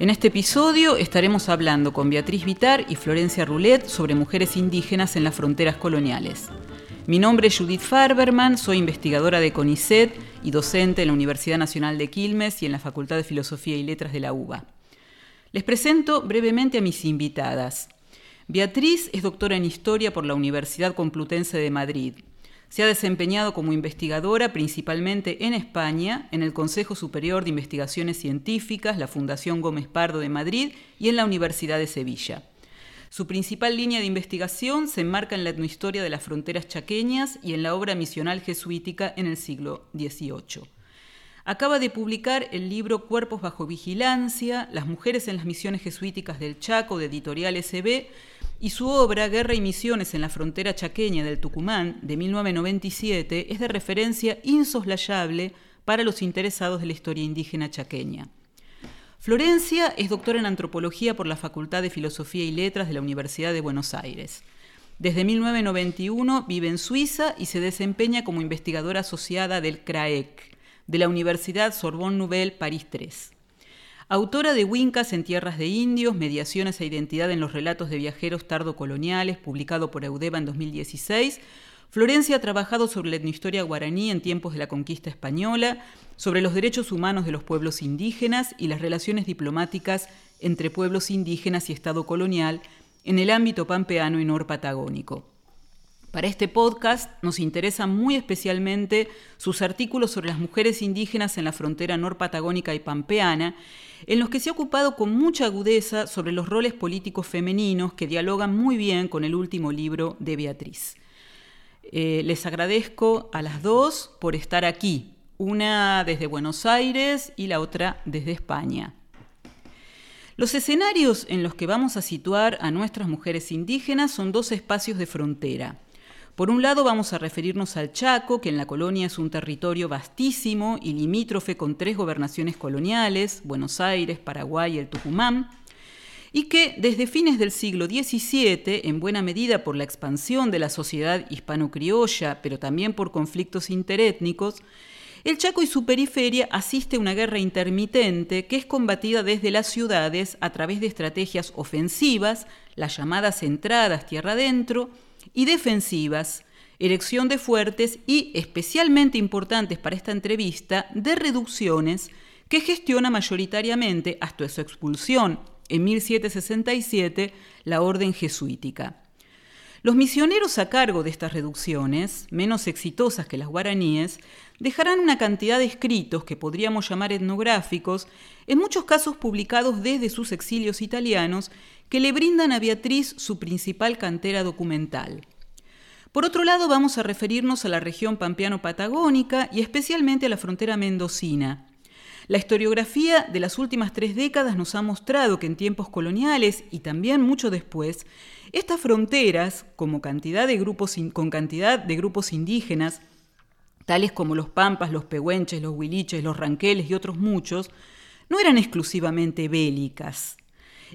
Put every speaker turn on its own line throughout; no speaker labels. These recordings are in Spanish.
En este episodio estaremos hablando con Beatriz Vitar y Florencia Roulet sobre mujeres indígenas en las fronteras coloniales. Mi nombre es Judith Farberman, soy investigadora de CONICET y docente en la Universidad Nacional de Quilmes y en la Facultad de Filosofía y Letras de la UBA. Les presento brevemente a mis invitadas. Beatriz es doctora en Historia por la Universidad Complutense de Madrid se ha desempeñado como investigadora principalmente en España, en el Consejo Superior de Investigaciones Científicas, la Fundación Gómez Pardo de Madrid y en la Universidad de Sevilla. Su principal línea de investigación se enmarca en la etnohistoria de las fronteras chaqueñas y en la obra misional jesuítica en el siglo XVIII. Acaba de publicar el libro Cuerpos bajo vigilancia, Las mujeres en las misiones jesuíticas del Chaco de Editorial SB, y su obra Guerra y Misiones en la frontera chaqueña del Tucumán de 1997 es de referencia insoslayable para los interesados de la historia indígena chaqueña. Florencia es doctora en antropología por la Facultad de Filosofía y Letras de la Universidad de Buenos Aires. Desde 1991 vive en Suiza y se desempeña como investigadora asociada del CRAEC, de la Universidad Sorbonne Nouvelle París III. Autora de Wincas en Tierras de Indios, Mediaciones e Identidad en los Relatos de Viajeros Tardo-Coloniales, publicado por Eudeva en 2016, Florencia ha trabajado sobre la etnohistoria guaraní en tiempos de la conquista española, sobre los derechos humanos de los pueblos indígenas y las relaciones diplomáticas entre pueblos indígenas y Estado colonial en el ámbito pampeano y norpatagónico. Para este podcast nos interesan muy especialmente sus artículos sobre las mujeres indígenas en la frontera norpatagónica y pampeana, en los que se ha ocupado con mucha agudeza sobre los roles políticos femeninos que dialogan muy bien con el último libro de Beatriz. Eh, les agradezco a las dos por estar aquí, una desde Buenos Aires y la otra desde España. Los escenarios en los que vamos a situar a nuestras mujeres indígenas son dos espacios de frontera. Por un lado vamos a referirnos al Chaco, que en la colonia es un territorio vastísimo y limítrofe con tres gobernaciones coloniales, Buenos Aires, Paraguay y el Tucumán, y que desde fines del siglo XVII, en buena medida por la expansión de la sociedad hispano-criolla, pero también por conflictos interétnicos, el Chaco y su periferia asiste a una guerra intermitente que es combatida desde las ciudades a través de estrategias ofensivas, las llamadas entradas tierra adentro, y defensivas, erección de fuertes y, especialmente importantes para esta entrevista, de reducciones que gestiona mayoritariamente, hasta su expulsión en 1767, la orden jesuítica. Los misioneros a cargo de estas reducciones, menos exitosas que las guaraníes, dejarán una cantidad de escritos que podríamos llamar etnográficos, en muchos casos publicados desde sus exilios italianos, que le brindan a Beatriz su principal cantera documental. Por otro lado, vamos a referirnos a la región pampeano-patagónica y especialmente a la frontera mendocina. La historiografía de las últimas tres décadas nos ha mostrado que en tiempos coloniales y también mucho después, estas fronteras, como con cantidad de grupos indígenas, tales como los pampas, los pehuenches, los huiliches, los ranqueles y otros muchos, no eran exclusivamente bélicas.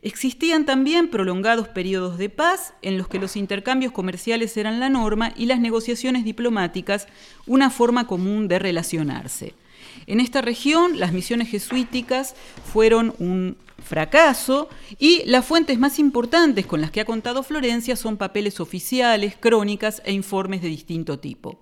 Existían también prolongados periodos de paz en los que los intercambios comerciales eran la norma y las negociaciones diplomáticas una forma común de relacionarse. En esta región las misiones jesuíticas fueron un fracaso y las fuentes más importantes con las que ha contado Florencia son papeles oficiales, crónicas e informes de distinto tipo.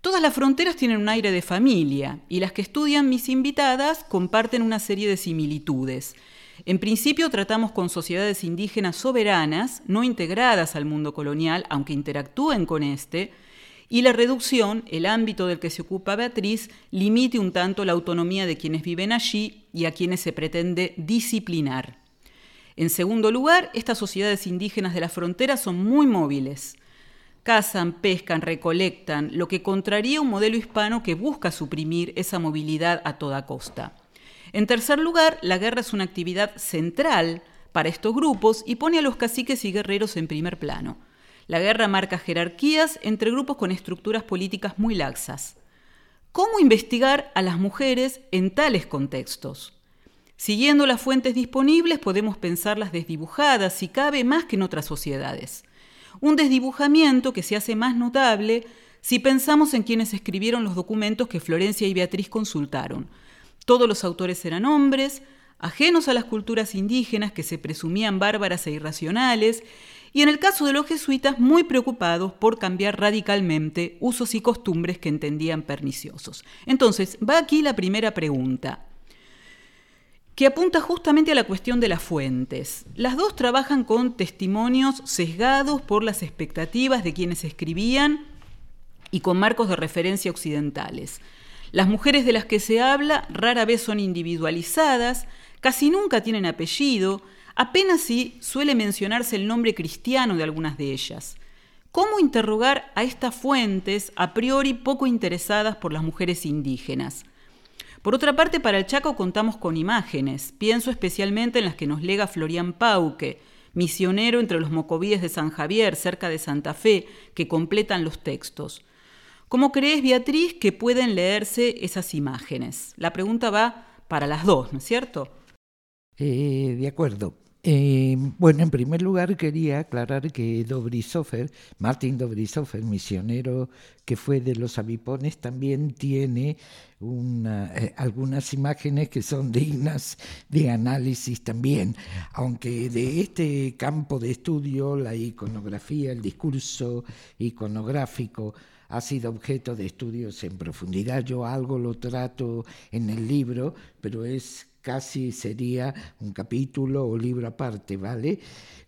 Todas las fronteras tienen un aire de familia y las que estudian mis invitadas comparten una serie de similitudes. En principio tratamos con sociedades indígenas soberanas, no integradas al mundo colonial, aunque interactúen con este, y la reducción, el ámbito del que se ocupa Beatriz, limite un tanto la autonomía de quienes viven allí y a quienes se pretende disciplinar. En segundo lugar, estas sociedades indígenas de la frontera son muy móviles. Cazan, pescan, recolectan, lo que contraría un modelo hispano que busca suprimir esa movilidad a toda costa. En tercer lugar, la guerra es una actividad central para estos grupos y pone a los caciques y guerreros en primer plano. La guerra marca jerarquías entre grupos con estructuras políticas muy laxas. ¿Cómo investigar a las mujeres en tales contextos? Siguiendo las fuentes disponibles podemos pensarlas desdibujadas, si cabe, más que en otras sociedades. Un desdibujamiento que se hace más notable si pensamos en quienes escribieron los documentos que Florencia y Beatriz consultaron. Todos los autores eran hombres, ajenos a las culturas indígenas que se presumían bárbaras e irracionales, y en el caso de los jesuitas muy preocupados por cambiar radicalmente usos y costumbres que entendían perniciosos. Entonces, va aquí la primera pregunta que apunta justamente a la cuestión de las fuentes. Las dos trabajan con testimonios sesgados por las expectativas de quienes escribían y con marcos de referencia occidentales. Las mujeres de las que se habla rara vez son individualizadas, casi nunca tienen apellido, apenas si suele mencionarse el nombre cristiano de algunas de ellas. ¿Cómo interrogar a estas fuentes a priori poco interesadas por las mujeres indígenas? Por otra parte, para el Chaco contamos con imágenes. Pienso especialmente en las que nos lega Florian Pauque, misionero entre los mocovíes de San Javier, cerca de Santa Fe, que completan los textos. ¿Cómo crees, Beatriz, que pueden leerse esas imágenes? La pregunta va para las dos, ¿no es cierto?
Eh, de acuerdo. Eh, bueno, en primer lugar quería aclarar que Dobrisoffer, Martin Dobrisoffer, misionero que fue de los avipones, también tiene eh, algunas imágenes que son dignas de análisis también, aunque de este campo de estudio, la iconografía, el discurso iconográfico, ha sido objeto de estudios en profundidad. Yo algo lo trato en el libro, pero es casi sería un capítulo o libro aparte, ¿vale?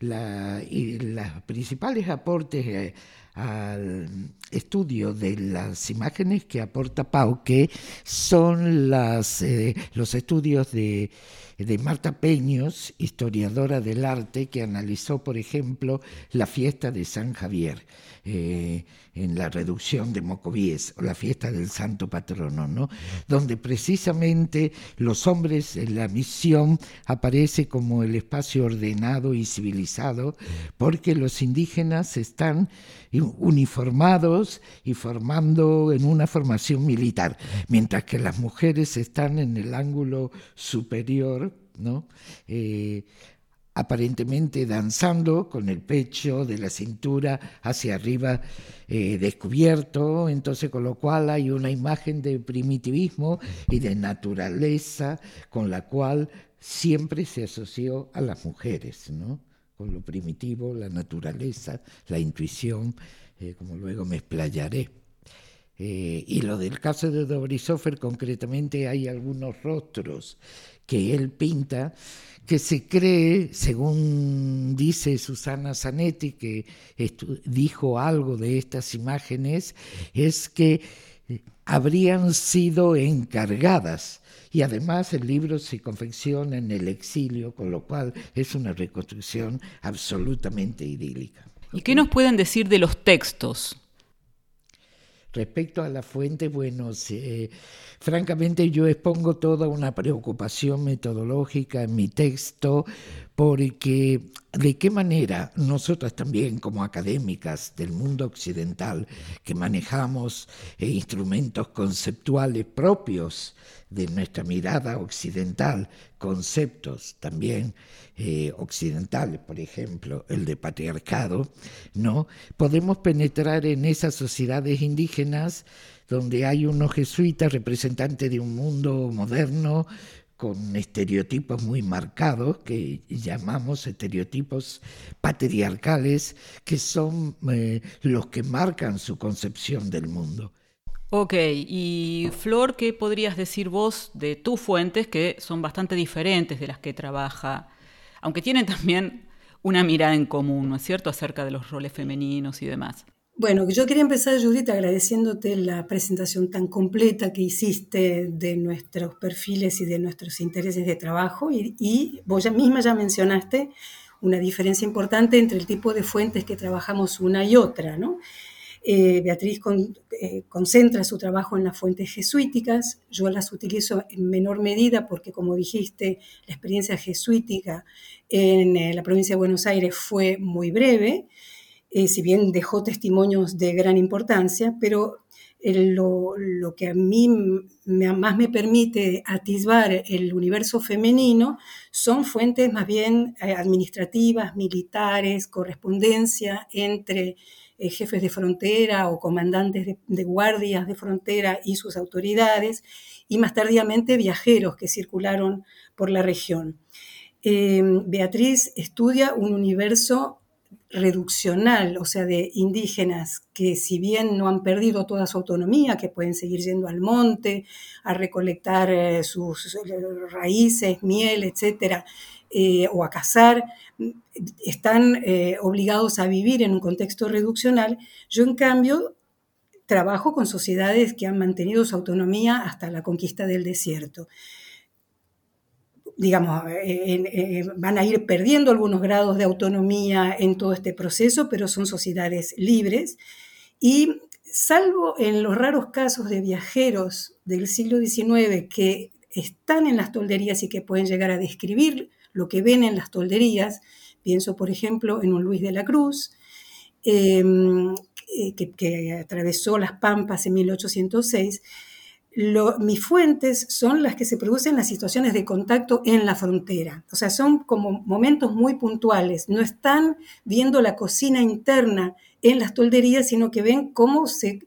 La, los principales aportes eh, al estudio de las imágenes que aporta Pauque son eh, los estudios de, de Marta Peños, historiadora del arte, que analizó, por ejemplo, la fiesta de San Javier. Eh, en la reducción de Mocovíes, la fiesta del santo patrono, ¿no? donde precisamente los hombres, en la misión aparece como el espacio ordenado y civilizado, porque los indígenas están uniformados y formando en una formación militar, mientras que las mujeres están en el ángulo superior, ¿no? Eh, aparentemente danzando con el pecho de la cintura hacia arriba eh, descubierto, entonces con lo cual hay una imagen de primitivismo y de naturaleza con la cual siempre se asoció a las mujeres, ¿no? con lo primitivo, la naturaleza, la intuición, eh, como luego me explayaré. Eh, y lo del caso de Dobrisoffer, concretamente hay algunos rostros que él pinta que se cree, según dice Susana Zanetti, que dijo algo de estas imágenes, es que eh, habrían sido encargadas. Y además el libro se confecciona en el exilio, con lo cual es una reconstrucción absolutamente idílica.
¿Y qué nos pueden decir de los textos?
Respecto a la fuente, bueno, francamente yo expongo toda una preocupación metodológica en mi texto porque de qué manera nosotras también como académicas del mundo occidental que manejamos eh, instrumentos conceptuales propios de nuestra mirada occidental, conceptos también eh, occidentales, por ejemplo, el de patriarcado, ¿no? Podemos penetrar en esas sociedades indígenas donde hay unos jesuitas representantes de un mundo moderno, con estereotipos muy marcados que llamamos estereotipos patriarcales, que son eh, los que marcan su concepción del mundo.
Ok, y Flor, ¿qué podrías decir vos de tus fuentes que son bastante diferentes de las que trabaja, aunque tienen también una mirada en común, ¿no es cierto?, acerca de los roles femeninos y demás.
Bueno, yo quería empezar, Judith, agradeciéndote la presentación tan completa que hiciste de nuestros perfiles y de nuestros intereses de trabajo. Y, vos misma ya mencionaste una diferencia importante entre el tipo de fuentes que trabajamos una y otra. Eh, Beatriz eh, concentra su trabajo en las fuentes jesuíticas, yo las utilizo en menor medida porque, como dijiste, la experiencia jesuítica en eh, la provincia de Buenos Aires fue muy breve, si bien dejó testimonios de gran importancia, pero lo, lo, que a mí más me permite atisbar el universo femenino son fuentes más bien administrativas, militares, correspondencia entre eh, jefes de frontera o comandantes de, guardias de frontera y sus autoridades, y más tardíamente viajeros que circularon por la región. Eh, Beatriz estudia un universo reduccional, o sea, de indígenas que si bien no han perdido toda su autonomía, que pueden seguir yendo al monte a recolectar eh, sus raíces, miel, etcétera, eh, o a cazar, están eh, obligados a vivir en un contexto reduccional. Yo, en cambio, trabajo con sociedades que han mantenido su autonomía hasta la conquista del desierto. Digamos, van a ir perdiendo algunos grados de autonomía en todo este proceso, pero son sociedades libres. Y salvo en los raros casos de viajeros del siglo XIX que están en las tolderías y que pueden llegar a describir lo que ven en las tolderías. Pienso, por ejemplo, en un Luis de la Cruz, eh, que, atravesó las Pampas en 1806. Mis fuentes son las que se producen en las situaciones de contacto en la frontera. O sea, son como momentos muy puntuales. No están viendo la cocina interna en las tolderías, sino que ven cómo se,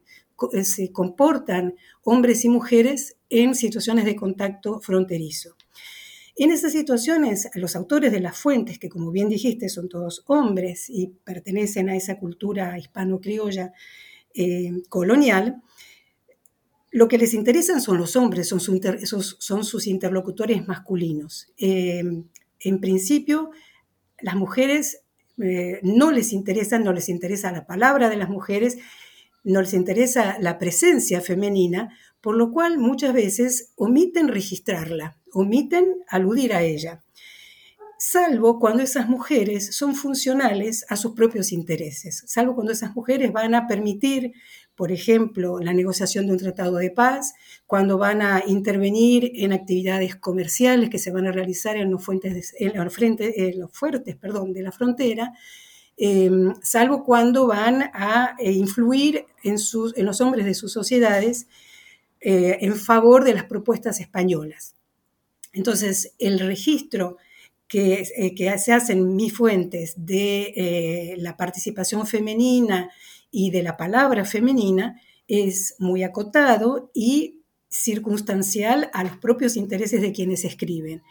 eh, comportan hombres y mujeres en situaciones de contacto fronterizo. En esas situaciones, los autores de las fuentes, que como bien dijiste son todos hombres y pertenecen a esa cultura hispano-criolla eh, colonial, lo que les interesan son los hombres, son, sus interlocutores masculinos. Eh, en principio, las mujeres eh, no les interesan, no les interesa la palabra de las mujeres, no les interesa la presencia femenina, por lo cual muchas veces omiten registrarla omiten aludir a ella, salvo cuando esas mujeres son funcionales a sus propios intereses, salvo cuando esas mujeres van a permitir, por ejemplo, la negociación de un tratado de paz, cuando van a intervenir en actividades comerciales que se van a realizar en los, fuentes en los, fuertes perdón, de la frontera, em, salvo cuando van a eh, influir en, sus, en, los hombres de sus sociedades eh, en favor de las propuestas españolas. Entonces, el registro que, eh, se hace en mis fuentes de la participación femenina y de la palabra femenina es muy acotado y circunstancial a los propios intereses de quienes escriben.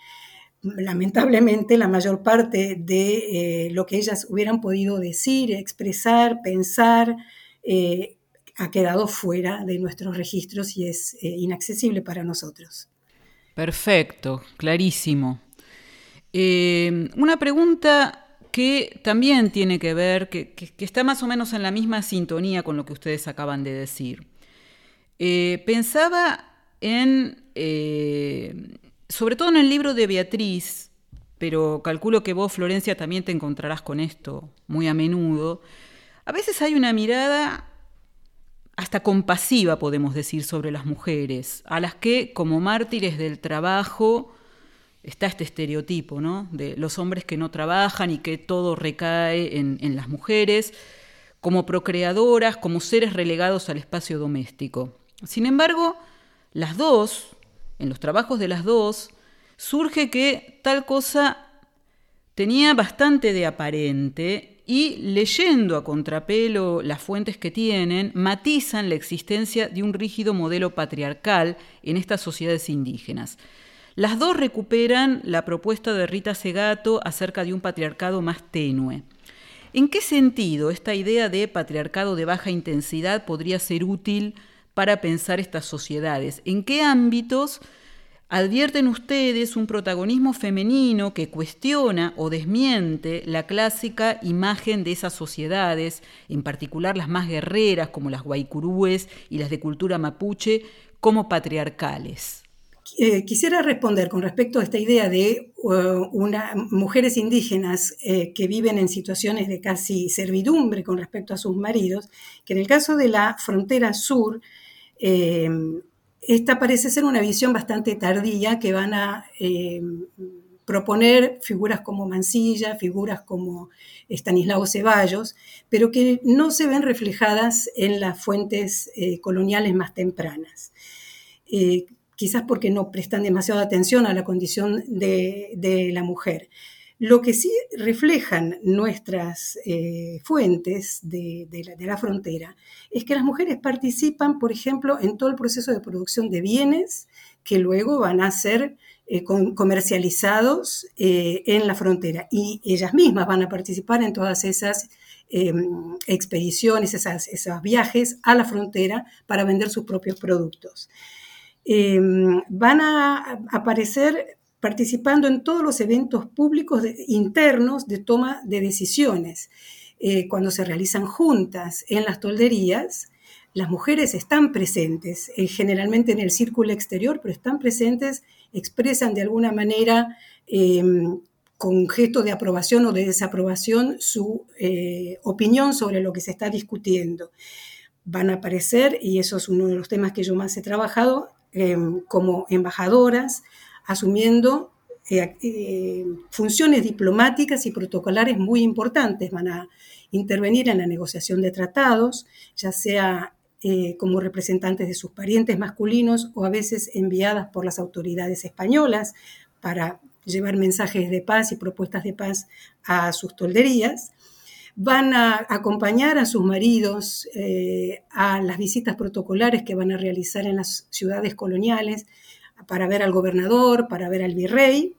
Lamentablemente, la mayor parte de eh, lo que ellas hubieran podido decir, expresar, pensar, ha quedado fuera de nuestros registros y es inaccesible para nosotros.
Perfecto, clarísimo. Eh, una pregunta que también tiene que ver, que, está más o menos en la misma sintonía con lo que ustedes acaban de decir. Eh, pensaba en, eh, sobre todo en el libro de Beatriz, pero calculo que vos, Florencia, también te encontrarás con esto muy a menudo. A veces hay una mirada hasta compasiva, podemos decir, sobre las mujeres, a las que, como mártires del trabajo, está este estereotipo, ¿no? De los hombres que no trabajan y que todo recae en, en las mujeres, como procreadoras, como seres relegados al espacio doméstico. Sin embargo, las dos, en los trabajos de las dos, surge que tal cosa tenía bastante de aparente y leyendo a contrapelo las fuentes que tienen, matizan la existencia de un rígido modelo patriarcal en estas sociedades indígenas. Las dos recuperan la propuesta de Rita Segato acerca de un patriarcado más tenue. ¿En qué sentido esta idea de patriarcado de baja intensidad podría ser útil para pensar estas sociedades? ¿En qué ámbitos advierten ustedes un protagonismo femenino que cuestiona o desmiente la clásica imagen de esas sociedades, en particular las más guerreras como las guaycurúes y las de cultura mapuche, como patriarcales.
Eh, quisiera responder con respecto a esta idea de uh, mujeres indígenas eh, que viven en situaciones de casi servidumbre con respecto a sus maridos, que en el caso de la frontera sur, eh, esta parece ser una visión bastante tardía que van a proponer figuras como Mansilla, figuras como Estanislao Ceballos, pero que no se ven reflejadas en las fuentes coloniales más tempranas quizás porque no prestan demasiada atención a la condición de, la mujer. Lo que sí reflejan nuestras eh, fuentes de, la, frontera es que las mujeres participan, por ejemplo, en todo el proceso de producción de bienes que luego van a ser eh, comercializados eh, en la frontera y ellas mismas van a participar en todas esas em, expediciones, esos viajes a la frontera para vender sus propios productos. Em, van a aparecer participando en todos los eventos públicos internos de toma de decisiones. Eh, cuando se realizan juntas en las tolderías, las mujeres están presentes, eh, generalmente en el círculo exterior, pero están presentes, expresan de alguna manera em, con gesto de aprobación o de desaprobación su eh, opinión sobre lo que se está discutiendo. Van a aparecer, y eso es uno de los temas que yo más he trabajado, Em, como embajadoras, asumiendo eh, eh, funciones diplomáticas y protocolares muy importantes. Van a intervenir en la negociación de tratados, ya sea eh, como representantes de sus parientes masculinos o a veces enviadas por las autoridades españolas para llevar mensajes de paz y propuestas de paz a sus tolderías van a acompañar a sus maridos eh, a las visitas protocolares que van a realizar en las ciudades coloniales para ver al gobernador, para ver al virrey.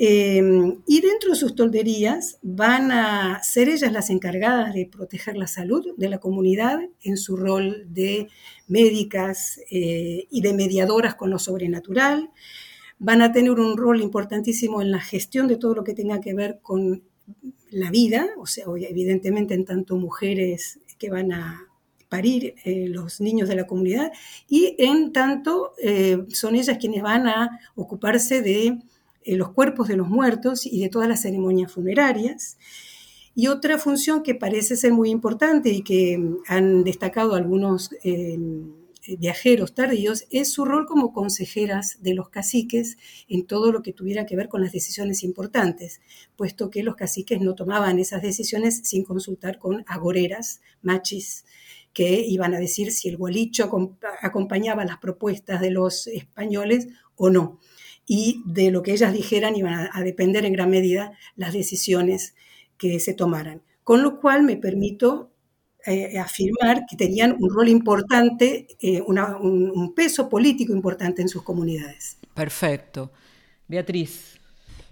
Eh, y dentro de sus tolderías van a ser ellas las encargadas de proteger la salud de la comunidad en su rol de médicas eh, y de mediadoras con lo sobrenatural. Van a tener un rol importantísimo en la gestión de todo lo que tenga que ver con la vida, o sea, evidentemente en tanto mujeres que van a parir eh, los niños de la comunidad y en tanto eh, son ellas quienes van a ocuparse de eh, los cuerpos de los muertos y de todas las ceremonias funerarias. Y otra función que parece ser muy importante y que han destacado algunos viajeros tardíos es su rol como consejeras de los caciques en todo lo que tuviera que ver con las decisiones importantes, puesto que los caciques no tomaban esas decisiones sin consultar con agoreras, machis, que iban a decir si el gualicho acompañaba las propuestas de los españoles o no. Y de lo que ellas dijeran iban a depender en gran medida las decisiones que se tomaran. Con lo cual me permito eh, afirmar que tenían un rol importante, eh, un peso político importante en sus comunidades.
Perfecto. Beatriz.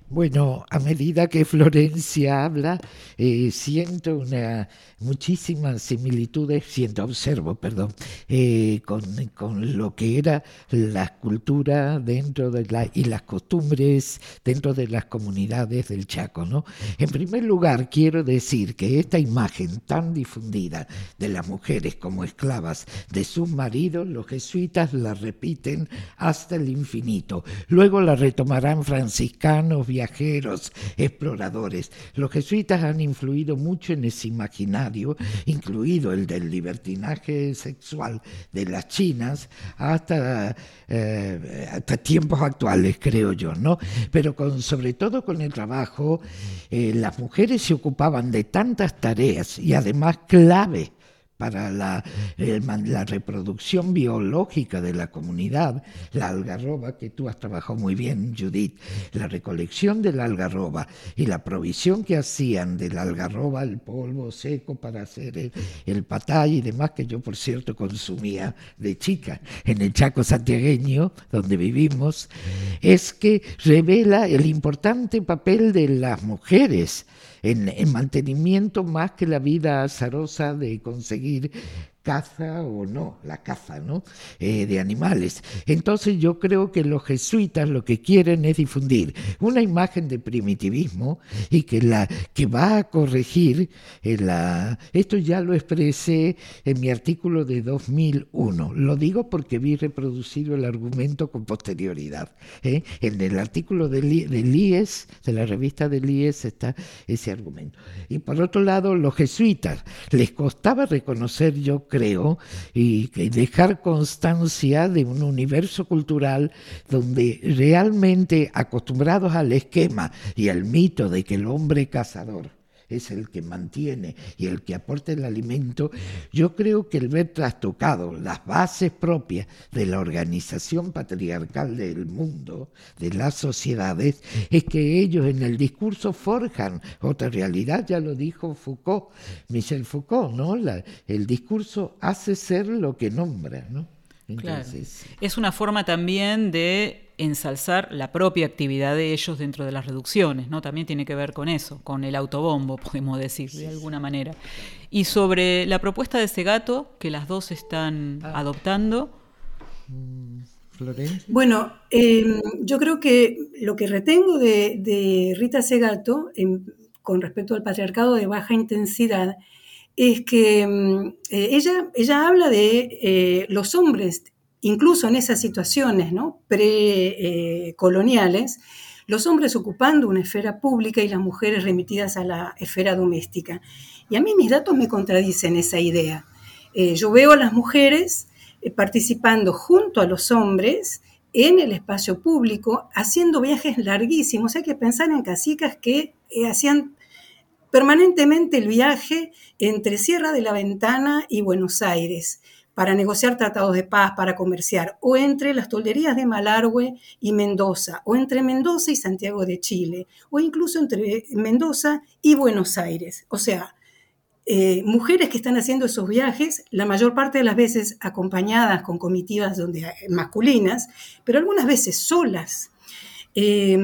Bueno, a medida que Florencia habla, eh, siento una, muchísimas similitudes, siento, observo, perdón, eh, con, con, lo que era la cultura dentro de la, y las costumbres dentro de las comunidades del Chaco. ¿no? En primer lugar, quiero decir que esta imagen tan difundida de las mujeres como esclavas de sus maridos, los jesuitas la repiten hasta el infinito. Luego la retomarán franciscanos, viajeros, exploradores. Los jesuitas han influido mucho en ese imaginario, incluido el del libertinaje sexual de las chinas, hasta, eh, hasta tiempos actuales, creo yo, ¿no? Pero con, sobre todo con el trabajo, eh, las mujeres se ocupaban de tantas tareas y además clave para la, reproducción biológica de la comunidad, la algarroba, que tú has trabajado muy bien, Judith, la recolección de la algarroba y la provisión que hacían de la algarroba, el polvo seco para hacer el, el patay y demás, que yo por cierto consumía de chica en el Chaco santiagueño, donde vivimos, es que revela el importante papel de las mujeres en, mantenimiento más que la vida azarosa de conseguir caza o no, la caza ¿no? Eh, de animales. Entonces yo creo que los jesuitas lo que quieren es difundir una imagen de primitivismo y que, la, que va a corregir eh, la... Esto ya lo expresé en mi artículo de 2001. Lo digo porque vi reproducido el argumento con posterioridad. ¿eh? En el artículo de, IES, de la revista del IES, está ese argumento. Y por otro lado, los jesuitas les costaba reconocer, yo creo, y dejar constancia de un universo cultural donde realmente acostumbrados al esquema y al mito de que el hombre cazador es el que mantiene y el que aporta el alimento, yo creo que el ver trastocado las bases propias de la organización patriarcal del mundo, de las sociedades, es que ellos en el discurso forjan otra realidad, ya lo dijo Foucault, Michel Foucault, ¿no? el discurso hace ser lo que nombra, ¿no?
Es una forma también de ensalzar la propia actividad de ellos dentro de las reducciones, ¿no? También tiene que ver con eso, con el autobombo, podemos decir, de alguna manera. Y sobre la propuesta de Segato, que las dos están ah. adoptando.
Mm, bueno, em, yo creo que lo que retengo de, Rita Segato con respecto al patriarcado de baja intensidad es que em, eh, ella, ella habla de eh, los hombres incluso en esas situaciones ¿no? precoloniales, los hombres ocupando una esfera pública y las mujeres remitidas a la esfera doméstica. Y a mí mis datos me contradicen esa idea. Eh, yo veo a las mujeres eh, participando junto a los hombres en el espacio público, haciendo viajes larguísimos. Hay que pensar en casicas que eh, hacían permanentemente el viaje entre Sierra de la Ventana y Buenos Aires para negociar tratados de paz, para comerciar, o entre las tolderías de Malargüe y Mendoza, o entre Mendoza y Santiago de Chile, o incluso entre Mendoza y Buenos Aires. O sea, eh, mujeres que están haciendo esos viajes, la mayor parte de las veces acompañadas con comitivas donde, masculinas, pero algunas veces solas. Eh,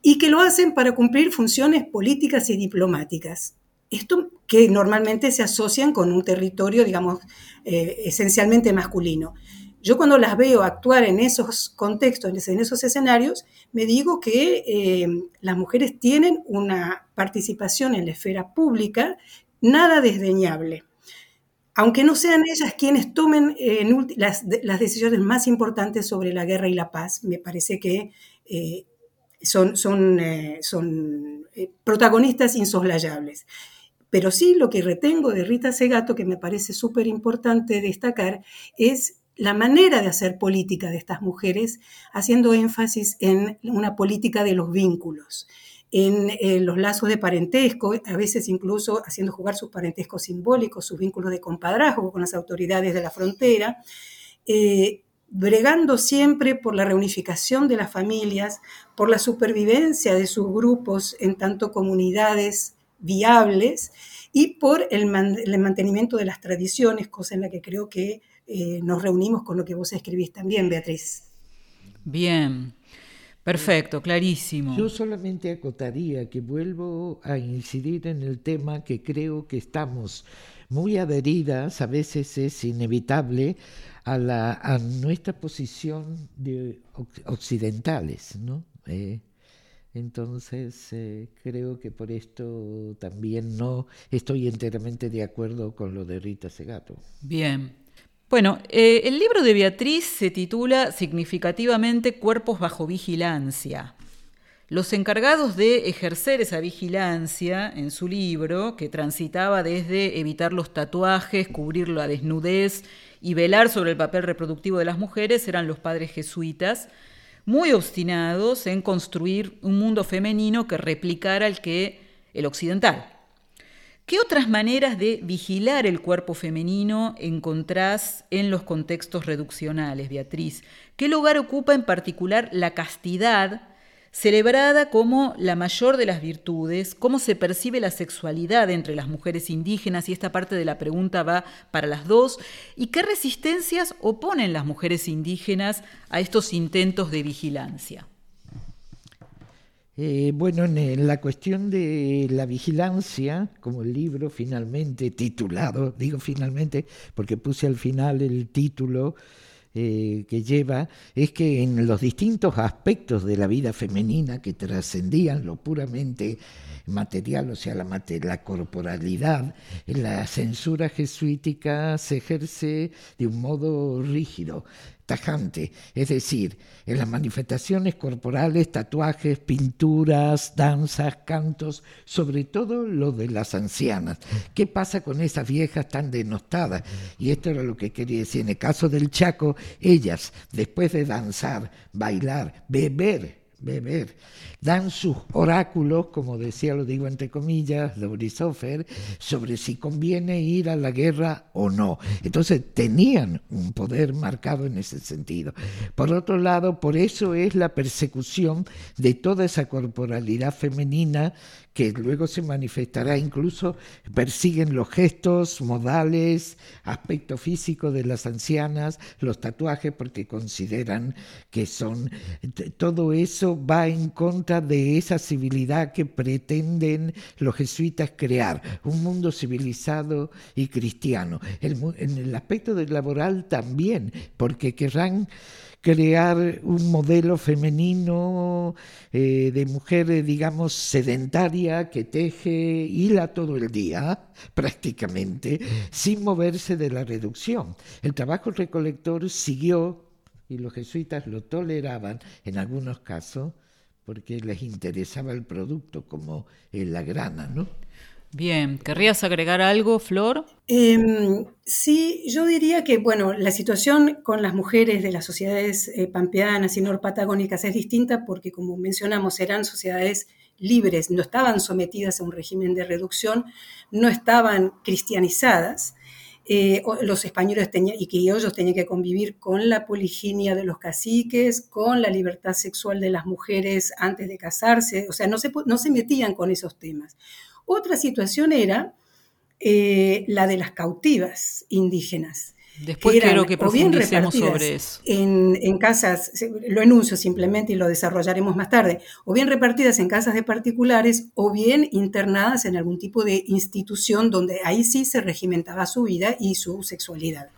y que lo hacen para cumplir funciones políticas y diplomáticas. Esto que normalmente se asocian con un territorio, digamos, eh, esencialmente masculino. Yo cuando las veo actuar en esos contextos, en esos escenarios, me digo que eh, las mujeres tienen una participación en la esfera pública nada desdeñable. Aunque no sean ellas quienes tomen eh, las, decisiones más importantes sobre la guerra y la paz, me parece que son, son, son protagonistas insoslayables. Pero sí lo que retengo de Rita Segato, que me parece súper importante destacar, es la manera de hacer política de estas mujeres, haciendo énfasis en una política de los vínculos, en, eh, los lazos de parentesco, a veces incluso haciendo jugar sus parentescos simbólicos, sus vínculos de compadrazgo con las autoridades de la frontera, eh, bregando siempre por la reunificación de las familias, por la supervivencia de sus grupos en tanto comunidades viables y por el, mantenimiento de las tradiciones, cosa en la que creo que eh, nos reunimos con lo que vos escribís también, Beatriz.
Bien, perfecto, clarísimo.
Yo solamente acotaría que vuelvo a incidir en el tema que creo que estamos muy adheridas, a veces es inevitable, a, la, a nuestra posición de occidentales, ¿no? Eh, entonces, eh, creo que por esto también no estoy enteramente de acuerdo con lo de Rita Segato.
Bien. Bueno, eh, el libro de Beatriz se titula significativamente Cuerpos bajo vigilancia. Los encargados de ejercer esa vigilancia en su libro, que transitaba desde evitar los tatuajes, cubrir la desnudez y velar sobre el papel reproductivo de las mujeres, eran los padres jesuitas, muy obstinados en construir un mundo femenino que replicara el que el occidental. ¿Qué otras maneras de vigilar el cuerpo femenino encontrás en los contextos reduccionales, Beatriz? ¿Qué lugar ocupa en particular la castidad celebrada como la mayor de las virtudes, cómo se percibe la sexualidad entre las mujeres indígenas, y esta parte de la pregunta va para las dos, y qué resistencias oponen las mujeres indígenas a estos intentos de vigilancia.
Eh, bueno, en la cuestión de la vigilancia, como el libro finalmente titulado, digo finalmente porque puse al final el título eh, que lleva, es que en los distintos aspectos de la vida femenina que trascendían lo puramente material, o sea, la, la corporalidad, la censura jesuítica se ejerce de un modo rígido tajante, es decir, en las manifestaciones corporales, tatuajes, pinturas, danzas, cantos, sobre todo lo de las ancianas. ¿Qué pasa con esas viejas tan denostadas? Y esto era lo que quería decir. En el caso del Chaco, ellas, después de danzar, bailar, beber, beber. Dan sus oráculos, como decía, lo digo entre comillas, de Borisoffer, sobre si conviene ir a la guerra o no. Entonces tenían un poder marcado en ese sentido. Por otro lado, por eso es la persecución de toda esa corporalidad femenina que luego se manifestará, incluso persiguen los gestos, modales, aspecto físico de las ancianas, los tatuajes, porque consideran que son, todo eso va en contra de esa civilidad que pretenden los jesuitas crear, un mundo civilizado y cristiano. en el aspecto del laboral también, porque querrán crear un modelo femenino eh, de mujer, eh, digamos, sedentaria que teje hila todo el día, prácticamente, sin moverse de la reducción. El trabajo recolector siguió, y los jesuitas lo toleraban en algunos casos, porque les interesaba el producto como la grana, ¿no?
Bien, ¿querrías agregar algo, Flor?
Em, sí, yo diría que, bueno, la situación con las mujeres de las sociedades eh, pampeanas y norpatagónicas es distinta porque, como mencionamos, eran sociedades libres, no estaban sometidas a un régimen de reducción, no estaban cristianizadas. Eh, los españoles tenían, y que ellos tenían que convivir con la poliginia de los caciques, con la libertad sexual de las mujeres antes de casarse, o sea, no se, no se metían con esos temas. Otra situación era eh, la de las cautivas indígenas.
Después quiero que profundicemos sobre eso.
En, en, casas, lo enuncio simplemente y lo desarrollaremos más tarde, o bien repartidas en casas de particulares o bien internadas en algún tipo de institución donde ahí sí se regimentaba su vida y su sexualidad.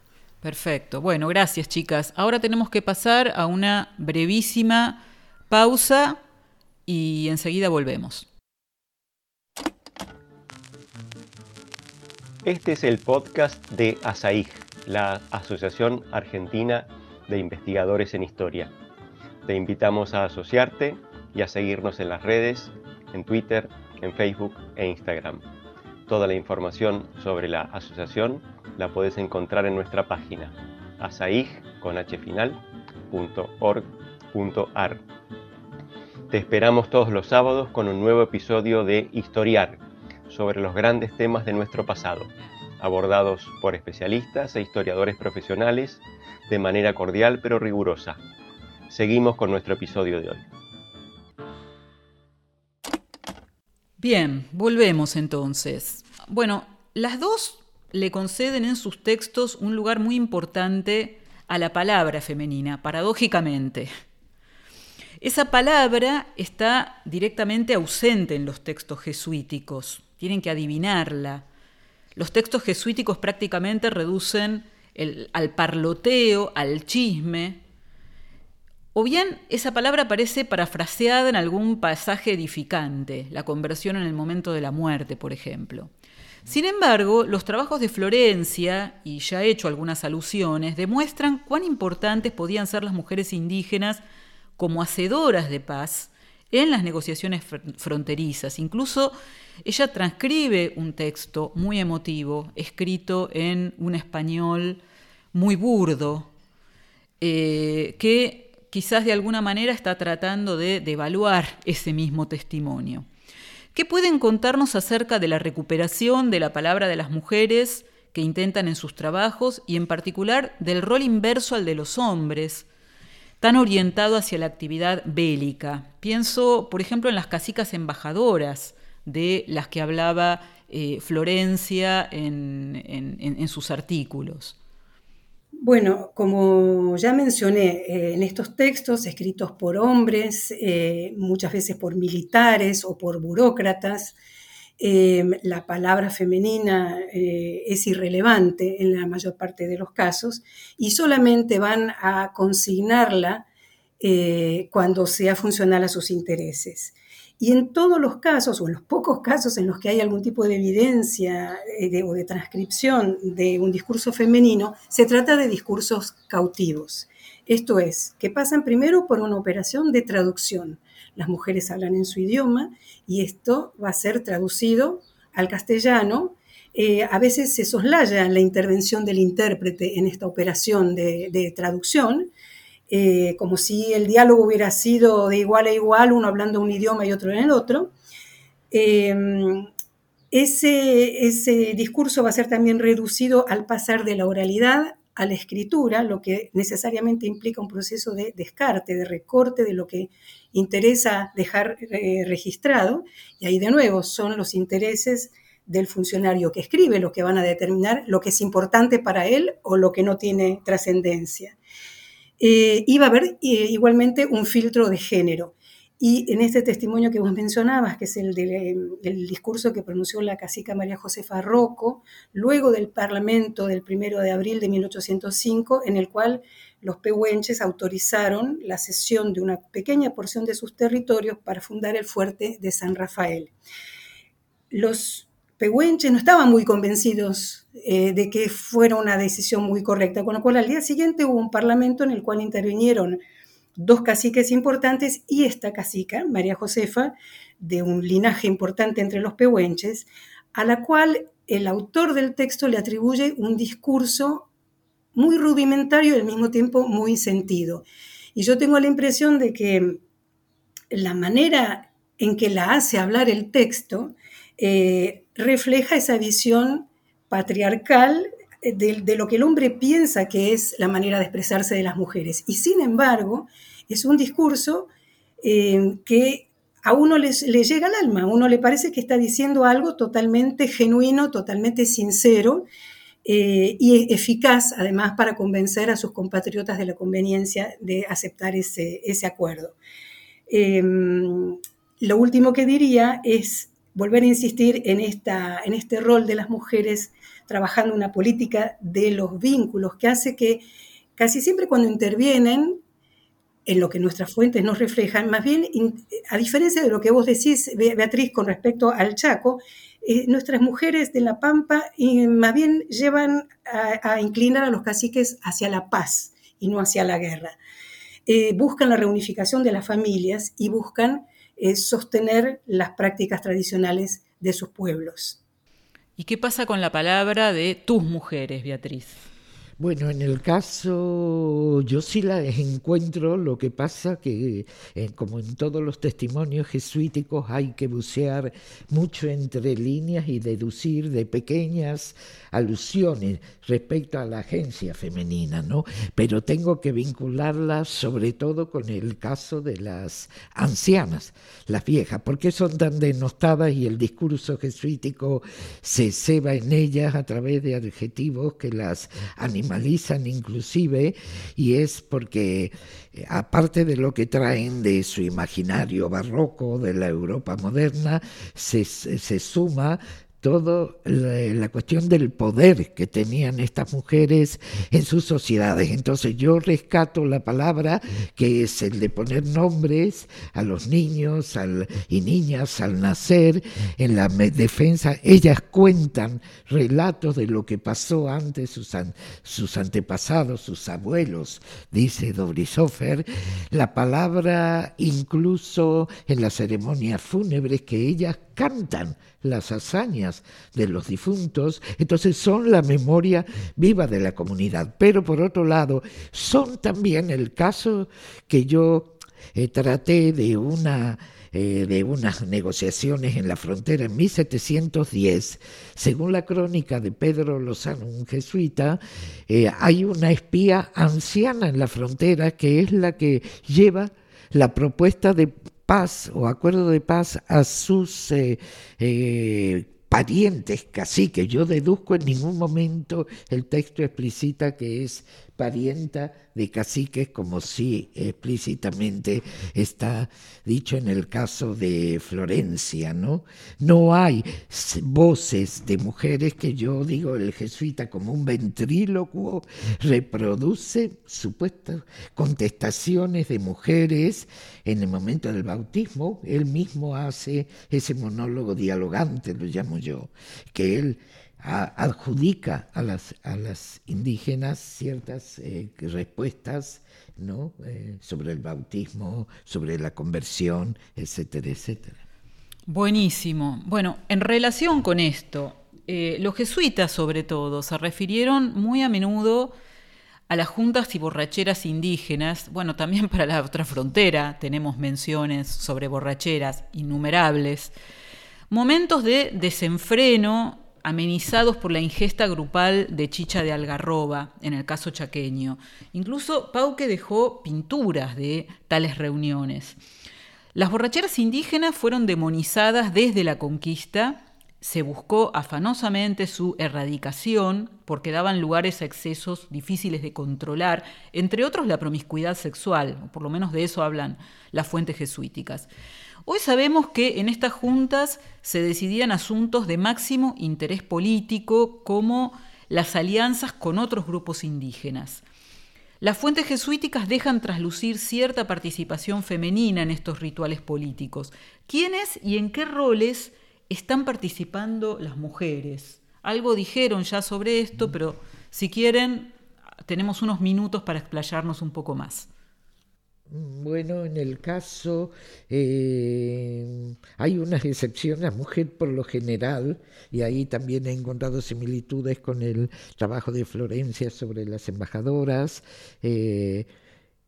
Perfecto. Bueno, gracias chicas. Ahora tenemos que pasar a una brevísima pausa y enseguida volvemos.
Este es el podcast de ASAIG, la Asociación Argentina de Investigadores en Historia. Te invitamos a asociarte y a seguirnos en las redes, en Twitter, en Facebook e Instagram. Toda la información sobre la asociación la puedes encontrar en nuestra página asaig.org.ar. Te esperamos todos los sábados con un nuevo episodio de Historiar sobre los grandes temas de nuestro pasado, abordados por especialistas e historiadores profesionales de manera cordial pero rigurosa. Seguimos con nuestro episodio de hoy.
Bien, volvemos entonces. Bueno, las dos le conceden en sus textos un lugar muy importante a la palabra femenina, paradójicamente. Esa palabra está directamente ausente en los textos jesuíticos tienen que adivinarla. Los textos jesuíticos prácticamente reducen al parloteo, al chisme, o bien esa palabra aparece parafraseada en algún pasaje edificante, la conversión en el momento de la muerte, por ejemplo. Sin embargo, los trabajos de Florencia, y ya he hecho algunas alusiones, demuestran cuán importantes podían ser las mujeres indígenas como hacedoras de paz en las negociaciones fronterizas. Incluso ella transcribe un texto muy emotivo, escrito en un español muy burdo, eh, que quizás de alguna manera está tratando de devaluar ese mismo testimonio. ¿Qué pueden contarnos acerca de la recuperación de la palabra de las mujeres que intentan en sus trabajos y en particular del rol inverso al de los hombres? Tan orientado hacia la actividad bélica. Pienso, por ejemplo, en las casicas embajadoras de las que hablaba eh, Florencia en, sus artículos.
Bueno, como ya mencioné, eh, en estos textos escritos por hombres, eh, muchas veces por militares o por burócratas, eh, la palabra femenina es irrelevante en la mayor parte de los casos y solamente van a consignarla cuando sea funcional a sus intereses. Y en todos los casos, o en los pocos casos en los que hay algún tipo de evidencia eh, o de transcripción de un discurso femenino, se trata de discursos cautivos. Esto es, que pasan primero por una operación de traducción. Las mujeres hablan en su idioma y esto va a ser traducido al castellano. Eh, a veces se soslaya la intervención del intérprete en esta operación de traducción, eh, como si el diálogo hubiera sido de igual a igual, uno hablando un idioma y otro en el otro. Em, ese, ese discurso va a ser también reducido al pasar de la oralidad a la escritura, lo que necesariamente implica un proceso de descarte, de recorte de lo que interesa dejar eh, registrado. Y ahí de nuevo son los intereses del funcionario que escribe los que van a determinar lo que es importante para él o lo que no tiene trascendencia eh, iba a haber eh, igualmente un filtro de género. Y en este testimonio que vos mencionabas, que es el del, discurso que pronunció la cacica María Josefa Rocco, luego del Parlamento del 1 de abril de 1805, en el cual los pehuenches autorizaron la cesión de una pequeña porción de sus territorios para fundar el fuerte de San Rafael. Los pehuenches no estaban muy convencidos eh, de que fuera una decisión muy correcta, con lo cual al día siguiente hubo un parlamento en el cual intervinieron dos caciques importantes y esta cacica, María Josefa, de un linaje importante entre los pehuenches, a la cual el autor del texto le atribuye un discurso muy rudimentario y al mismo tiempo muy sentido. Y yo tengo la impresión de que la manera en que la hace hablar el texto eh, refleja esa visión patriarcal de, lo que el hombre piensa que es la manera de expresarse de las mujeres. Y sin embargo, es un discurso eh, que a uno le llega al alma, a uno le parece que está diciendo algo totalmente genuino, totalmente sincero eh, y eficaz, además, para convencer a sus compatriotas de la conveniencia de aceptar ese, ese acuerdo. lo último que diría es volver a insistir en, esta, en este rol de las mujeres trabajando una política de los vínculos que hace que casi siempre cuando intervienen en lo que nuestras fuentes nos reflejan, más bien, a diferencia de lo que vos decís, Beatriz, con respecto al Chaco, eh, nuestras mujeres de La Pampa más bien llevan a, inclinar a los caciques hacia la paz y no hacia la guerra. Eh, buscan la reunificación de las familias y buscan es sostener las prácticas tradicionales de sus pueblos.
¿Y qué pasa con la palabra de tus mujeres, Beatriz?
Bueno, en el caso yo sí la encuentro, lo que pasa que eh, como en todos los testimonios jesuíticos hay que bucear mucho entre líneas y deducir de pequeñas alusiones respecto a la agencia femenina, ¿no? Pero tengo que vincularlas sobre todo con el caso de las ancianas, las viejas, porque son tan denostadas y el discurso jesuítico se ceba en ellas a través de adjetivos que las animalizan inclusive y es porque eh, aparte de lo que traen de su imaginario barroco de la Europa moderna, se, se suma todo la, cuestión del poder que tenían estas mujeres en sus sociedades. Entonces yo rescato la palabra que es el de poner nombres a los niños y niñas al nacer en la defensa. Ellas cuentan relatos de lo que pasó antes sus, sus antepasados, sus abuelos, dice Dobrisoffer. La palabra incluso en las ceremonias fúnebres que ellas cantan las hazañas de los difuntos, entonces son la memoria viva de la comunidad. Pero por otro lado, son también el caso que yo eh, traté de una eh, de unas negociaciones en la frontera en 1710, según la crónica de Pedro Lozano, un jesuita, eh, hay una espía anciana en la frontera que es la que lleva la propuesta de paz o acuerdo de paz a sus eh, eh, parientes, caciques. Yo deduzco en ningún momento el texto explicita que es parienta de caciques, como sí explícitamente está dicho en el caso de Florencia, ¿no? No hay voces de mujeres que yo digo, el jesuita como un ventrílocuo reproduce supuestas contestaciones de mujeres en el momento del bautismo, él mismo hace ese monólogo dialogante, lo llamo yo, que él adjudica a las, a las indígenas ciertas eh, respuestas ¿no? Eh, sobre el bautismo, sobre la conversión, etcétera, etcétera.
Buenísimo. Bueno, en relación con esto, eh, los jesuitas sobre todo se refirieron muy a menudo a las juntas y borracheras indígenas. Bueno, también para la otra frontera tenemos menciones sobre borracheras innumerables. Momentos de desenfreno amenizados por la ingesta grupal de chicha de algarroba, en el caso chaqueño. Incluso Pauque dejó pinturas de tales reuniones. Las borracheras indígenas fueron demonizadas desde la conquista, se buscó afanosamente su erradicación porque daban lugares a excesos difíciles de controlar, entre otros la promiscuidad sexual, o por lo menos de eso hablan las fuentes jesuíticas. Hoy sabemos que en estas juntas se decidían asuntos de máximo interés político como las alianzas con otros grupos indígenas. Las fuentes jesuíticas dejan traslucir cierta participación femenina en estos rituales políticos. ¿Quiénes y en qué roles están participando las mujeres? Algo dijeron ya sobre esto, pero si quieren, tenemos unos minutos para explayarnos un poco más.
Bueno, en el caso eh, hay unas excepciones, la mujer por lo general, y ahí también he encontrado similitudes con el trabajo de Florencia sobre las embajadoras. Eh,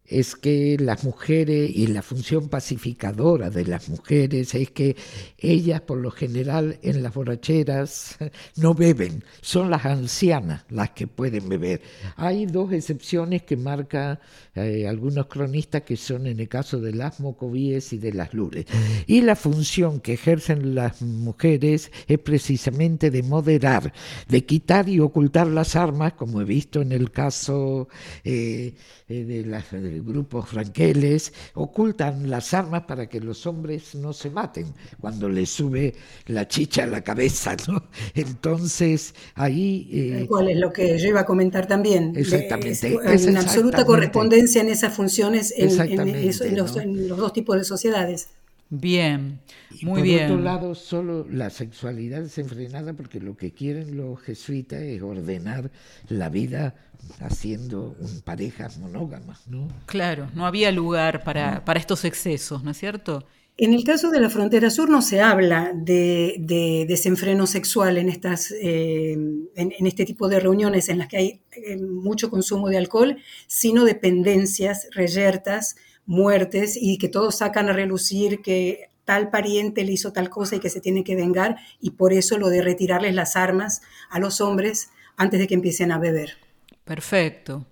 es que las mujeres y la función pacificadora de las mujeres es que ellas por lo general en las borracheras no beben, son las ancianas las que pueden beber. Hay dos excepciones que marcan eh, algunos cronistas que son en el caso de las mocovíes y de las lures. Y la función que ejercen las mujeres es precisamente de moderar, de quitar y ocultar las armas, como he visto en el caso eh, eh, de las grupos franqueles ocultan las armas para que los hombres no se maten cuando les sube la chicha a la cabeza, ¿no? Entonces ahí...
Eh, ¿Cuál es lo que yo iba a comentar también?
Exactamente.
Es, en absoluta correspondencia en esas funciones en, los, en los dos tipos de sociedades.
Bien, muy
bien.
Por
otro lado, solo la sexualidad desenfrenada, porque lo que quieren los jesuitas es ordenar la vida haciendo parejas monógamas, ¿no?
Claro, no había lugar para, para, estos excesos, ¿no es cierto?
En el caso de la frontera sur no se habla de, desenfreno sexual en, estas, eh, en, este tipo de reuniones en las que hay eh, mucho consumo de alcohol, sino dependencias reyertas muertes y que todos sacan a relucir que tal pariente le hizo tal cosa y que se tiene que vengar y por eso lo de retirarles las armas a los hombres antes de que empiecen a beber.
Perfecto.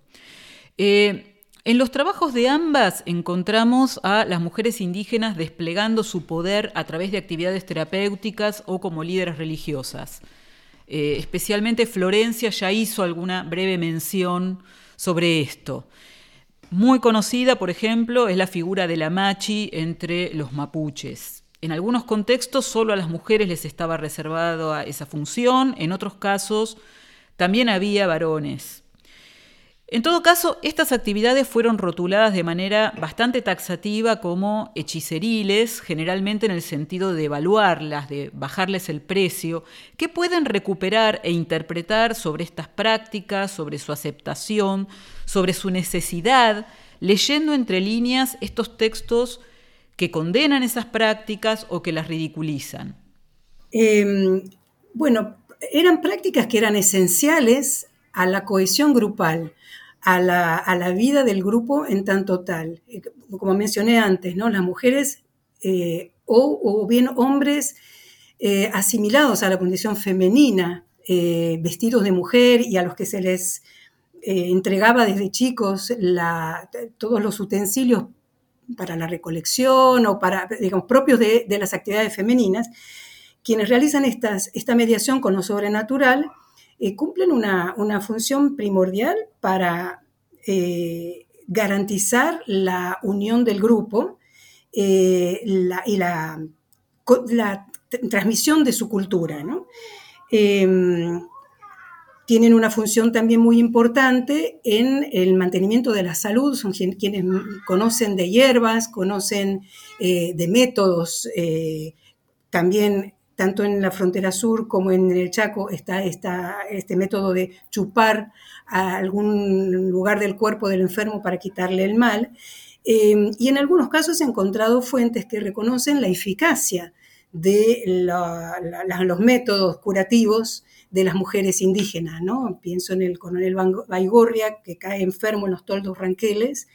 Eh, en los trabajos de ambas encontramos a las mujeres indígenas desplegando su poder a través de actividades terapéuticas o como líderes religiosas. Eh, especialmente Florencia ya hizo alguna breve mención sobre esto. Muy conocida, por ejemplo, es la figura de la machi entre los mapuches. En algunos contextos solo a las mujeres les estaba reservada esa función, en otros casos también había varones. En todo caso, estas actividades fueron rotuladas de manera bastante taxativa como hechiceriles, generalmente en el sentido de evaluarlas, de bajarles el precio. ¿Qué pueden recuperar e interpretar sobre estas prácticas, sobre su aceptación, sobre su necesidad, leyendo entre líneas estos textos que condenan esas prácticas o que las ridiculizan?
Em, bueno, eran prácticas que eran esenciales a la cohesión grupal a la, vida del grupo en tanto tal. Eh, como mencioné antes, ¿no? las mujeres eh, o, bien hombres eh, asimilados a la condición femenina, vestidos de mujer y a los que se les entregaba desde chicos todos los utensilios para la recolección o para, digamos, propios de, las actividades femeninas, quienes realizan estas, esta mediación con lo sobrenatural, cumplen una, función primordial para eh, garantizar la unión del grupo eh, y la, la, transmisión de su cultura. Em, tienen una función también muy importante en el mantenimiento de la salud, son quienes conocen de hierbas, conocen eh, de métodos, también tanto en la frontera sur como en el Chaco está, este método de chupar a algún lugar del cuerpo del enfermo para quitarle el mal. Em, y en algunos casos he encontrado fuentes que reconocen la eficacia de los métodos curativos de las mujeres indígenas. ¿no? Pienso en el coronel Baigorria, que cae enfermo en los toldos ranqueles,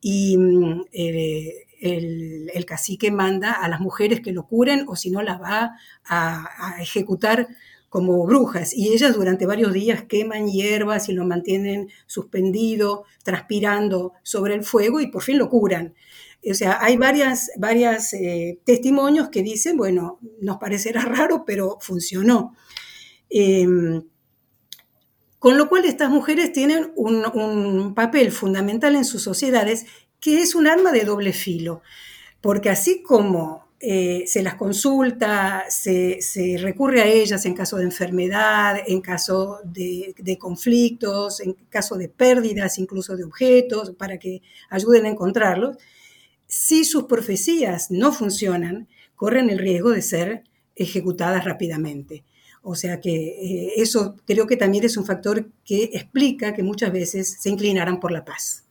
y mm, eh, el, cacique manda a las mujeres que lo curen o si no las va a, ejecutar como brujas y ellas durante varios días queman hierbas y lo mantienen suspendido, transpirando sobre el fuego y por fin lo curan. O sea, hay varias, varias eh, testimonios que dicen, bueno, nos parecerá raro, pero funcionó. Em, con lo cual estas mujeres tienen un papel fundamental en sus sociedades que es un arma de doble filo, porque así como eh, se las consulta, se, recurre a ellas en caso de enfermedad, en caso de, conflictos, en caso de pérdidas incluso de objetos, para que ayuden a encontrarlos, si sus profecías no funcionan, corren el riesgo de ser ejecutadas rápidamente. O sea que eh, eso creo que también es un factor que explica que muchas veces se inclinaran por la paz.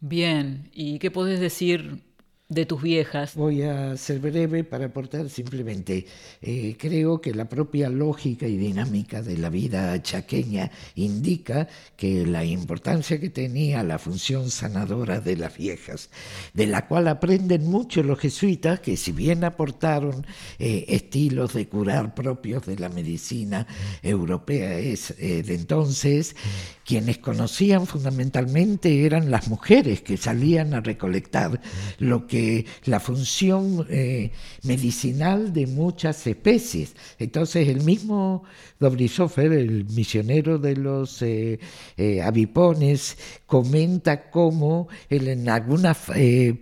Bien, ¿y qué podés decir de tus viejas?
Voy a ser breve para aportar simplemente. Eh, creo que la propia lógica y dinámica de la vida chaqueña indica que la importancia que tenía la función sanadora de las viejas, de la cual aprenden mucho los jesuitas, que si bien aportaron eh, estilos de curar propios de la medicina europea es, eh, de entonces, quienes conocían fundamentalmente eran las mujeres que salían a recolectar lo que la función eh, medicinal de muchas especies. Entonces el mismo Dobrisófer, el misionero de los eh, eh, avipones, comenta cómo en algunos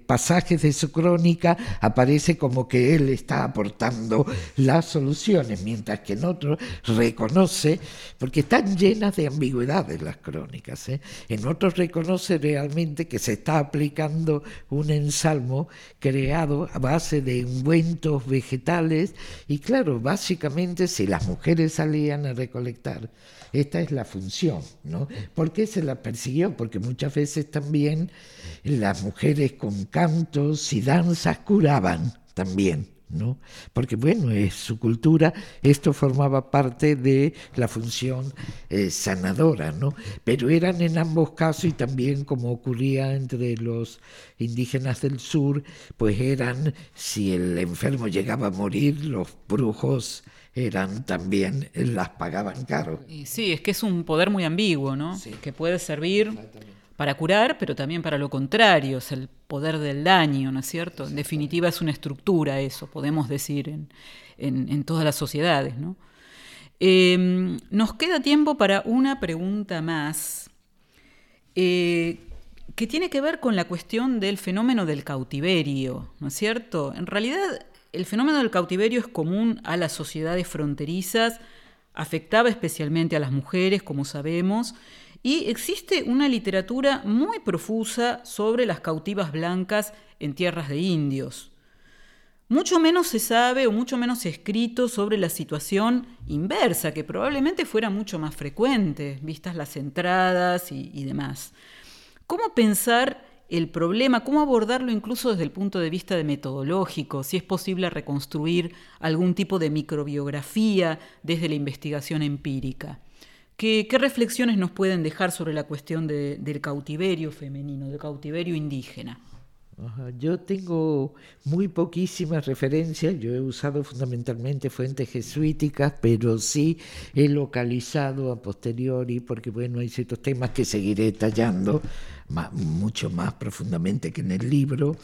pasajes de su crónica aparece como que él está aportando las soluciones, mientras que en otros reconoce, porque están llenas de ambigüedades las crónicas, en otros reconoce realmente que se está aplicando un ensalmo creado a base de ungüentos vegetales y claro, básicamente si las mujeres salían a recolectar, esta es la función, ¿no? ¿Por qué se la persiguió? Porque muchas veces también las mujeres con cantos y danzas curaban también. ¿No? Porque bueno, es su cultura, esto formaba parte de la función eh, sanadora, ¿no? Pero eran en ambos casos y también como ocurría entre los indígenas del sur, pues eran, si el enfermo llegaba a morir, los brujos eran también, las pagaban caro.
sí, es que es un poder muy ambiguo, ¿no? Que puede servir para curar, pero también para lo contrario, es el poder del daño, ¿no es cierto? En definitiva es una estructura eso, podemos decir, en, todas las sociedades, ¿no? Em, nos queda tiempo para una pregunta más, eh, que tiene que ver con la cuestión del fenómeno del cautiverio, ¿no es cierto? En realidad, el fenómeno del cautiverio es común a las sociedades fronterizas, afectaba especialmente a las mujeres, como sabemos, y existe una literatura muy profusa sobre las cautivas blancas en tierras de indios. Mucho menos se sabe o mucho menos escrito sobre la situación inversa, que probablemente fuera mucho más frecuente, vistas las entradas y, y demás. ¿Cómo pensar el problema, cómo abordarlo incluso desde el punto de vista de metodológico, si es posible reconstruir algún tipo de microbiografía desde la investigación empírica? ¿Qué, reflexiones nos pueden dejar sobre la cuestión del cautiverio femenino, del cautiverio indígena?
Yo tengo muy poquísimas referencias, yo he usado fundamentalmente fuentes jesuíticas, pero sí he localizado a posteriori, porque bueno, hay ciertos temas que seguiré tallando mucho más profundamente que en el libro,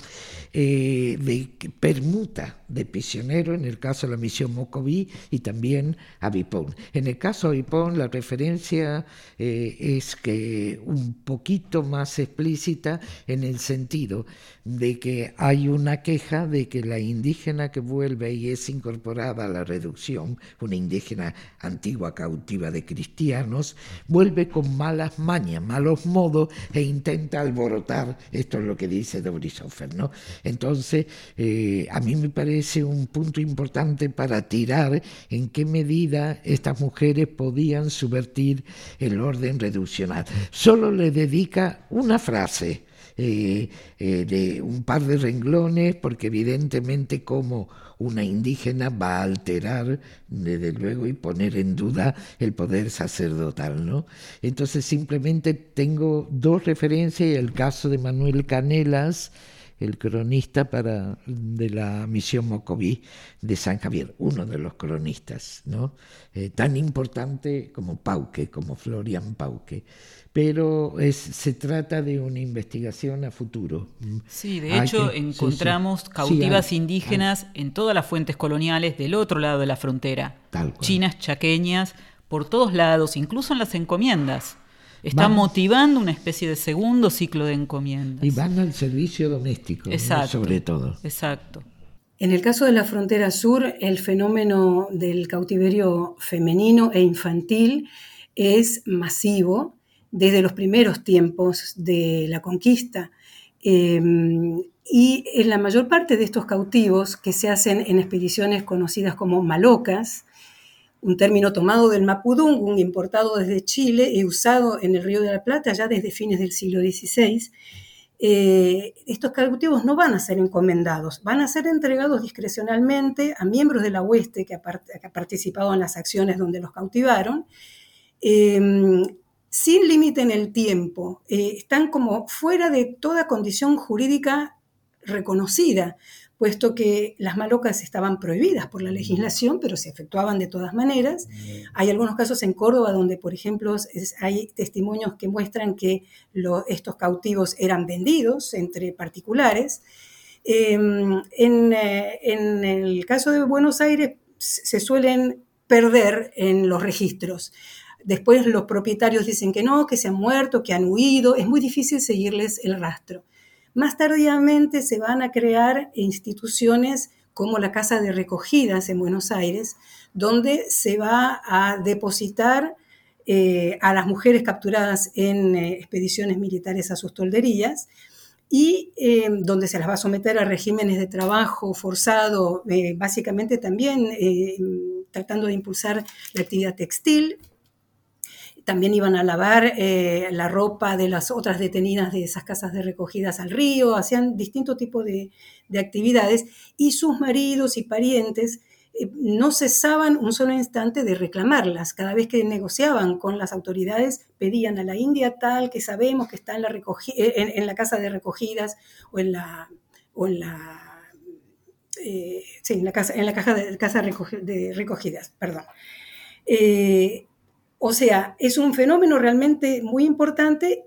eh, de permuta de prisionero en el caso de la misión Mocoví y también Avipón. En el caso de Avipón la referencia eh, es que un poquito más explícita en el sentido de que hay una queja de que la indígena que vuelve y es incorporada a la reducción, una indígena antigua cautiva de cristianos, vuelve con malas mañas, malos modos e alborotar, esto es lo que dice Dobrisoffer, ¿no? Entonces, eh, a mí me parece un punto importante para tirar en qué medida estas mujeres podían subvertir el orden reduccional. Solo le dedica una frase, eh, eh, de un par de renglones, porque evidentemente como una indígena va a alterar, desde luego, y poner en duda el poder sacerdotal. ¿no? Entonces simplemente tengo dos referencias, el caso de Manuel Canelas, el cronista para, de la misión Mocoví de San Javier, uno de los cronistas, ¿no? Eh, tan importante como Pauque, como Florian Pauque. Pero es, se trata de una investigación a futuro.
Sí, de hecho encontramos cautivas indígenas en todas las fuentes coloniales del otro lado de la frontera. Chinas, chaqueñas, por todos lados, incluso en las encomiendas. Está motivando una especie de segundo ciclo de encomiendas.
Y van al servicio doméstico, sobre todo.
Exacto.
En el caso de la frontera sur, el fenómeno del cautiverio femenino e infantil es masivo desde los primeros tiempos de la conquista. Em, y en la mayor parte de estos cautivos que se hacen en expediciones conocidas como malocas, un término tomado del mapudungun, importado desde Chile y usado en el Río de la Plata ya desde fines del siglo XVI, eh, estos cautivos no van a ser encomendados, van a ser entregados discrecionalmente a miembros de la hueste que ha, participado en las acciones donde los cautivaron, em, sin límite en el tiempo. Eh, están como fuera de toda condición jurídica reconocida puesto que las malocas estaban prohibidas por la legislación, pero se efectuaban de todas maneras. Hay algunos casos en Córdoba donde, por ejemplo, hay testimonios que muestran que estos cautivos eran vendidos entre particulares. Em, eh, en, el caso de Buenos Aires se suelen perder en los registros. Después los propietarios dicen que no, que se han muerto, que han huido. Es muy difícil seguirles el rastro. Más tardíamente se van a crear instituciones como la Casa de Recogidas en Buenos Aires, donde se va a depositar eh, a las mujeres capturadas en eh, expediciones militares a sus tolderías y eh, donde se las va a someter a regímenes de trabajo forzado, básicamente también tratando de impulsar la actividad textil, también iban a lavar eh, la ropa de las otras detenidas de esas casas de recogidas al río, hacían distintos tipos de, actividades y sus maridos y parientes eh, no cesaban un solo instante de reclamarlas. Cada vez que negociaban con las autoridades pedían a la India tal que sabemos que está en la, eh, en, la casa de recogidas o en la... O en la sí, en la, casa, en la de, casa de recogidas, perdón. O sea, es un fenómeno realmente muy importante.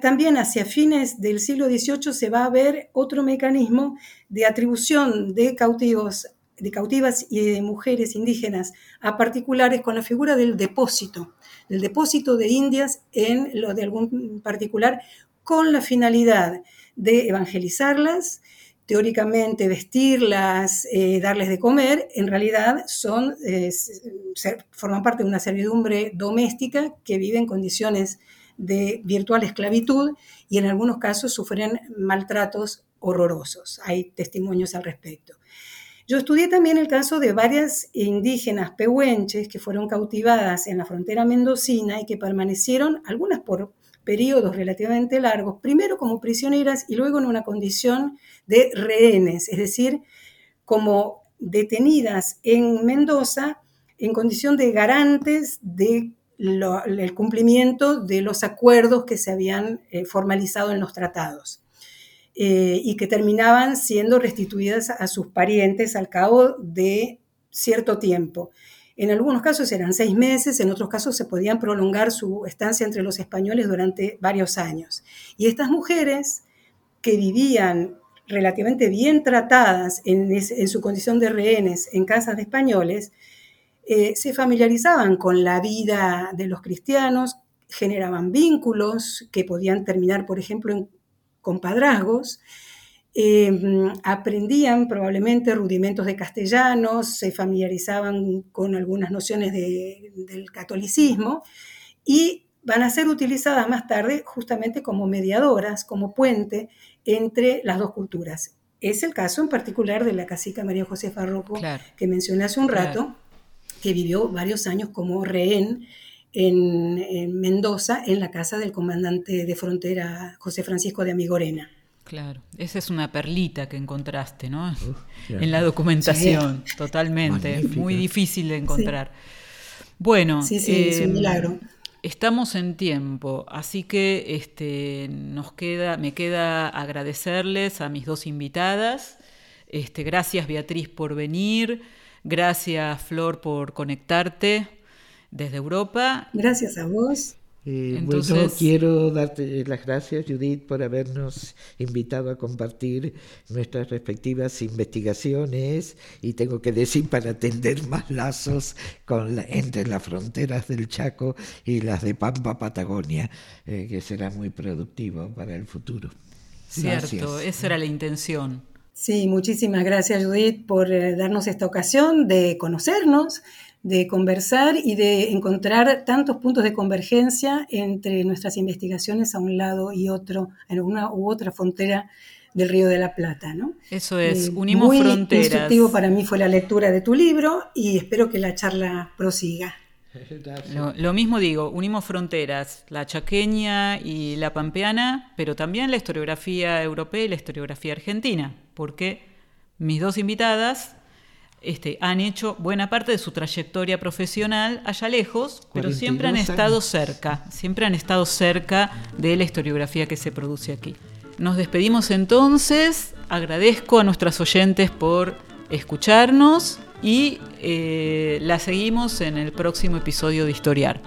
También hacia fines del siglo XVIII se va a ver otro mecanismo de atribución de cautivos, de cautivas y de mujeres indígenas a particulares con la figura del depósito, del depósito de indias en lo de algún particular, con la finalidad de evangelizarlas, teóricamente vestirlas, eh, darles de comer, en realidad son, eh, forman parte de una servidumbre doméstica que vive en condiciones de virtual esclavitud y en algunos casos sufren maltratos horrorosos. Hay testimonios al respecto. Yo estudié también el caso de varias indígenas pehuenches que fueron cautivadas en la frontera mendocina y que permanecieron, algunas por periodos relativamente largos, primero como prisioneras y luego en una condición de rehenes, es decir, como detenidas en Mendoza en condición de garantes del cumplimiento de los acuerdos que se habían eh, formalizado en los tratados eh, y que terminaban siendo restituidas a sus parientes al cabo de cierto tiempo. En algunos casos eran seis meses, en otros casos se podían prolongar su estancia entre los españoles durante varios años. Y estas mujeres que vivían relativamente bien tratadas en, su condición de rehenes en casas de españoles, eh, se familiarizaban con la vida de los cristianos, generaban vínculos que podían terminar, por ejemplo, en compadrazgos, Em, aprendían probablemente rudimentos de castellano, se familiarizaban con algunas nociones del catolicismo y van a ser utilizadas más tarde justamente como mediadoras, como puente entre las dos culturas. Es el caso en particular de la cacica María José Farroco, que mencioné hace un rato, que vivió varios años como rehén en, en, Mendoza, en la casa del comandante de frontera José Francisco de Amigorena.
Claro, esa es una perlita que encontraste, ¿no? En la documentación, totalmente, muy difícil de encontrar. Bueno,
sí, sí, es un em, milagro.
Estamos en tiempo, así que este, nos queda, me queda agradecerles a mis dos invitadas. Este, gracias Beatriz por venir, gracias Flor por conectarte desde Europa.
Gracias a vos.
Eh, bueno, quiero darte las gracias, Judith, por habernos invitado a compartir nuestras respectivas investigaciones y tengo que decir para tender más lazos con entre las fronteras del Chaco y las de Pampa Patagonia, eh, que será muy productivo para el futuro.
Cierto, esa era la intención.
Sí, muchísimas gracias, Judith, por eh, darnos esta ocasión de conocernos de conversar y de encontrar tantos puntos de convergencia entre nuestras investigaciones a un lado y otro, en una u otra frontera del Río de la Plata. ¿no?
Eso es, eh, unimos muy fronteras.
instructivo para mí fue la lectura de tu libro y espero que la charla prosiga.
Lo, lo, mismo digo, unimos fronteras, la chaqueña y la pampeana, pero también la historiografía europea y la historiografía argentina, porque mis dos invitadas este, han hecho buena parte de su trayectoria profesional allá lejos, pero siempre han estado cerca, siempre han estado cerca de la historiografía que se produce aquí. Nos despedimos entonces, agradezco a nuestras oyentes por escucharnos y eh, la seguimos en el próximo episodio de Historiar.